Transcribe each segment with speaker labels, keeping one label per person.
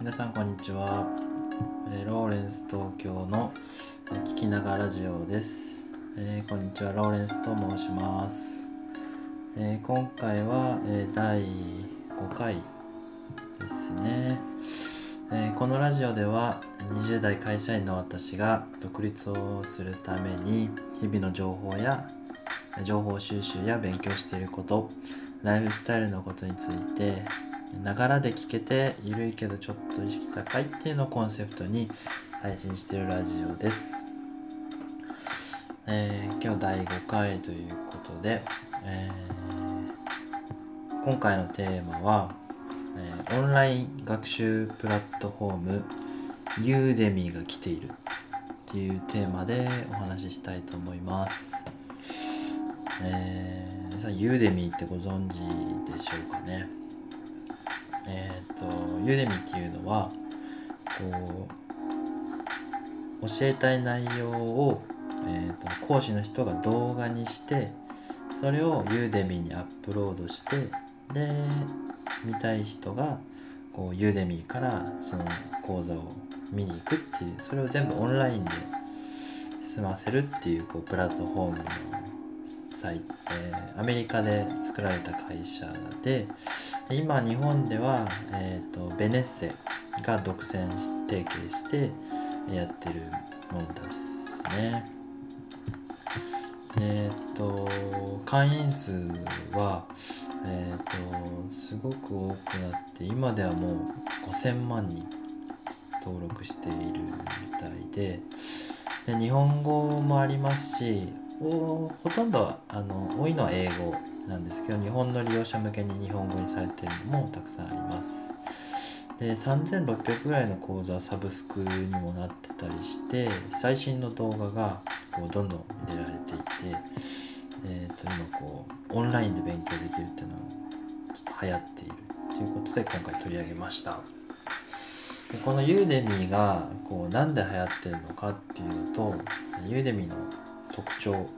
Speaker 1: 皆さんこんにちは、ローレンス東京のえ聞きながらラジオです、えーこんにちは。ローレンスと申します、えー今回は、えー第5回ですね、えこのラジオでは20代会社員の私が独立をするために日々の情報や情報収集や勉強していることライフスタイルのことについてながらで聞けてゆるいけどちょっと意識高いっていうのをコンセプトに配信してるラジオです、えー今日第5回ということで、えー今回のテーマは、えーオンライン学習プラットフォームユーデミーが来ているっていうテーマでお話ししたいと思います。えー皆さんユーデミーってご存知でしょうかね？えっ、とユーデミっていうのはこう教えたい内容を、えー、と講師の人が動画にしてそれをユーデミにアップロードしてで見たい人がこうユーデミからその講座を見に行くっていうそれを全部オンラインで済ませるっていうこうプラットフォームのサイえーアメリカで作られた会社でで今日本では、えー、とベネッセが独占提携してやってるものですね。えっ、と会員数はえっ、とすごく多くなって今ではもう5000万人登録しているみたいでで日本語もありますしほとんどあの多いのは英語なんですけど日本の利用者向けに日本語にされてるのもたくさんあります。で3600ぐらいの講座サブスクにもなってたりして最新の動画がこうどんどん入れられていて、えー、と今こうオンラインで勉強できるっていうのがちょっと流行っているということで今回取り上げました。このユーデミーがこうなんで流行ってるのかっていうのとユーデミーの特徴を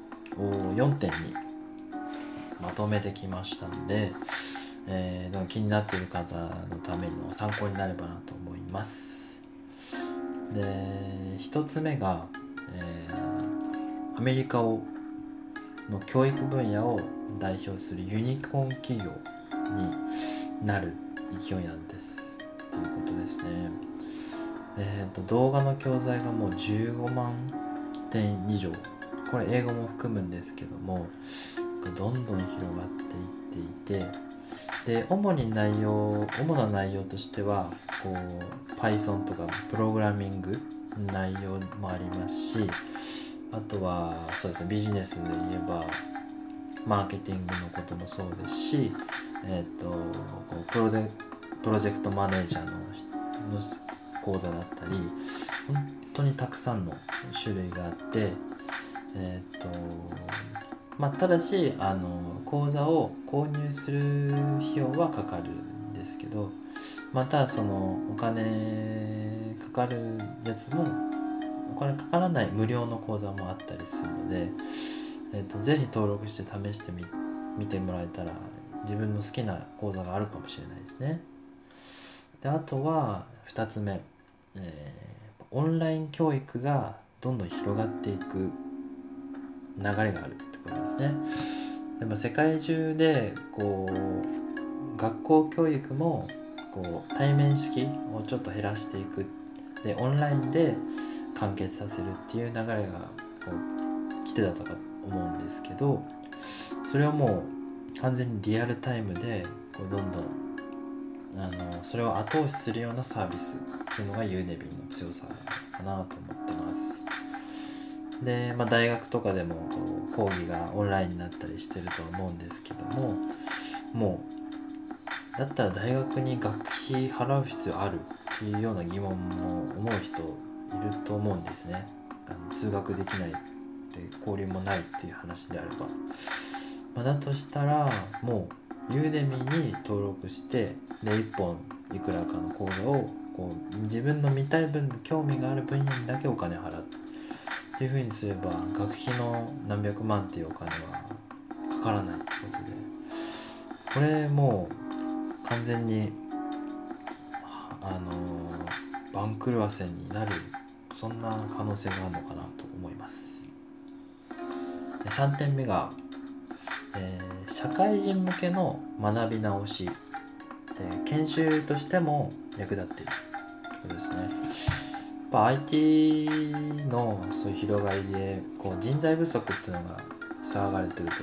Speaker 1: 4点にまとめてきましたので、えーでも気になっている方のための参考になればなと思います。で1つ目が、えーアメリカをの教育分野を代表するユニコーン企業になる勢いなんですということですね。えー、と動画の教材がもう15万点以上これ英語も含むんですけどもどんどん広がっていっていてで主に内容主な内容としてはこう Python とかプログラミング内容もありますしあとはそうですねビジネスで言えばマーケティングのこともそうですし、えっとこうプロデプロジェクトマネージャーの講座だったり本当にたくさんの種類があってえっ、とまあただしあの講座を購入する費用はかかるんですけどまたそのお金かかるやつもお金かからない無料の講座もあったりするので、えー、とぜひ登録して試してみ見てもらえたら自分の好きな講座があるかもしれないですね。であとは2つ目、えーオンライン教育がどんどん広がっていく流れがあるってことですね。でも世界中でこう学校教育もこう対面式をちょっと減らしていくでオンラインで完結させるっていう流れがこう来てたとか思うんですけどそれをもう完全にリアルタイムでこうどんどんあのそれを後押しするようなサービスっていうのがユーデミの強さかなと思ってます。で、まあ、大学とかでも講義がオンラインになったりしてるとは思うんですけどももうだったら大学に学費払う必要あるっていうような疑問も思う人いると思うんですね。あの通学できないで交流もないっていう話であれば。ま、だとしたらもうユーデミに登録してで1本いくらかの講座をこう自分の見たい分興味がある分野にだけお金払うっていうふうにすれば学費の何百万っていうお金はかからないってことでこれもう完全にあの番狂わせになるそんな可能性があるのかなと思います。3点目が、えー、社会人向けの学び直しで研修としても役立っているそうことですね。ぱ IT のそういう広がりでこう人材不足っていうのが騒がれてると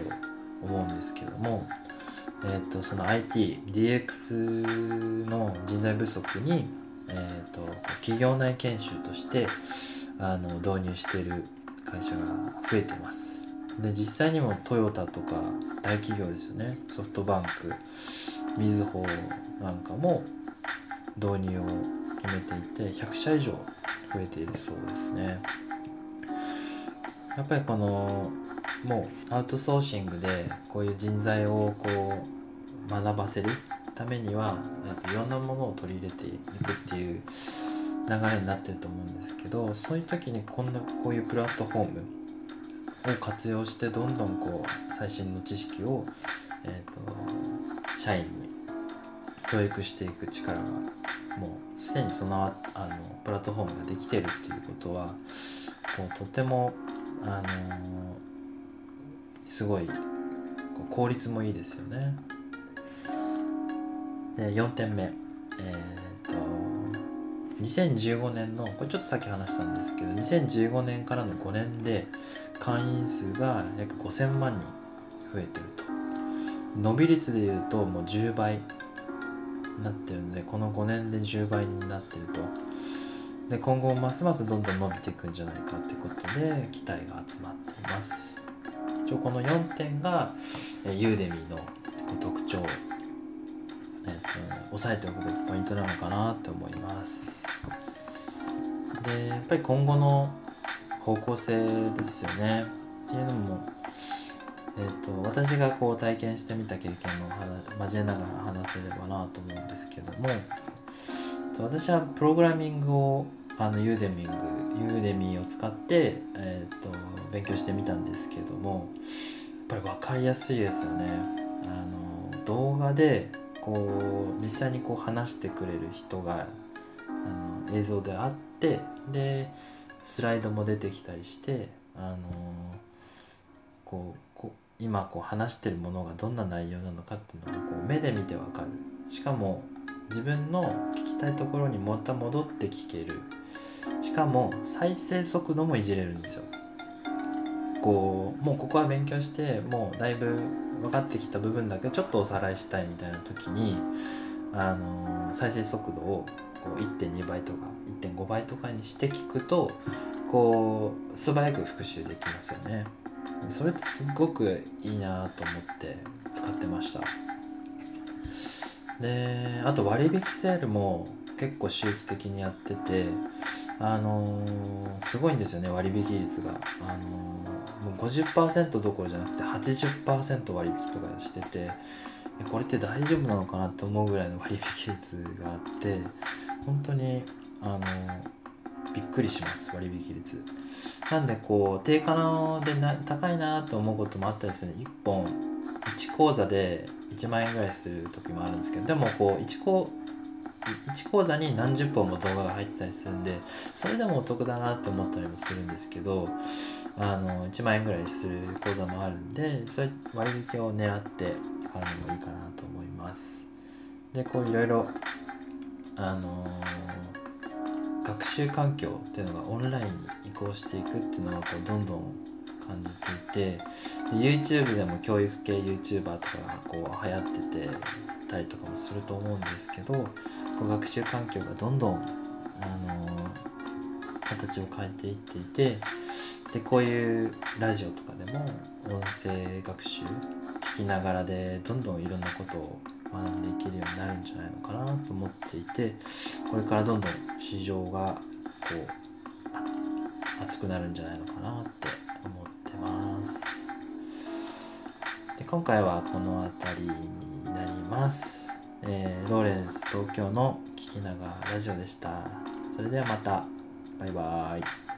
Speaker 1: 思うんですけどもえーと、その ITDX の人材不足に、えーと、企業内研修としてあの導入している会社が増えてます。で実際にもトヨタとか大企業ですよね。ソフトバンクみずほなんかも導入を決めていて100社以上増えているそうですね。やっぱりこのもうアウトソーシングでこういう人材をこう学ばせるためには、えといろんなものを取り入れていくっていう流れになってると思うんですけどそういう時にこんなこういうプラットフォームを活用してどんどんこう最新の知識を、えーと、社員に教育していく力がもうすでにそのあのプラットフォームができてるっていうことはこうとてもあのすごい効率もいいですよね。で4点目。えっ、と2015年のこれちょっとさっき話したんですけど2015年からの5年で会員数が約5000万人増えてると。伸び率でいうともう10倍。なってるのでこの5年で10倍になってると。で今後ますますどんどん伸びていくんじゃないかってことで期待が集まっています。一応この4点が、えユーデミーの特徴、えーと、押さえておくべきポイントなのかなと思います。でやっぱり今後の方向性ですよね。っていうのも、えーと、私がこう体験してみた経験を交えながら話せればなと思うんですけどもと私はプログラミングをあのユーデミングユーデミーを使って、えーと、勉強してみたんですけどもやっぱり分かりやすいですよね。あの動画でこう実際にこう話してくれる人があの映像であってでスライドも出てきたりしてあのこう今こう話してるものがどんな内容なのかっていうのがこう目で見てわかる。しかも自分の聞きたいところにまた戻って聞ける。しかも再生速度もいじれるんですよ。こうもうここは勉強してもうだいぶ分かってきた部分だけちょっとおさらいしたいみたいな時にあの再生速度をこう1.2倍とか1.5倍とかにして聞くとこう素早く復習できますよね。それってすっごくいいなと思って使ってました。であと割引セールも結構周期的にやっててあのー、すごいんですよね割引率が、あのー、もう50%どころじゃなくて80%割引とかしててこれって大丈夫なのかなって思うぐらいの割引率があって本当にあのー、びっくりします割引率。なんでこう定価のでな高いなと思うこともあったりする1本1講座で1万円ぐらいする時もあるんですけどでもこう1講1講座に何十本も動画が入ってたりするんでそれでもお得だなって思ったりもするんですけどあの1万円ぐらいする講座もあるんでそういう割引を狙って買うのもいいかなと思います。でこういろいろあのー、学習環境っていうのがオンラインに移行していくっていうのがこうどんどん感じていてで YouTube でも教育系 YouTuber とかがこう流行っててたりとかもすると思うんですけどこう学習環境がどんどん、あのー、形を変えていっていてでこういうラジオとかでも音声学習聞きながらでどんどんいろんなことを学んでいけるようになるんじゃないのかなと思っていてこれからどんどん市場がこう熱くなるんじゃないのかなって思ってます。で今回はこの辺りになります、えー、ローレンス東京の聞きながらラジオでした。それではまた。バイバーイ。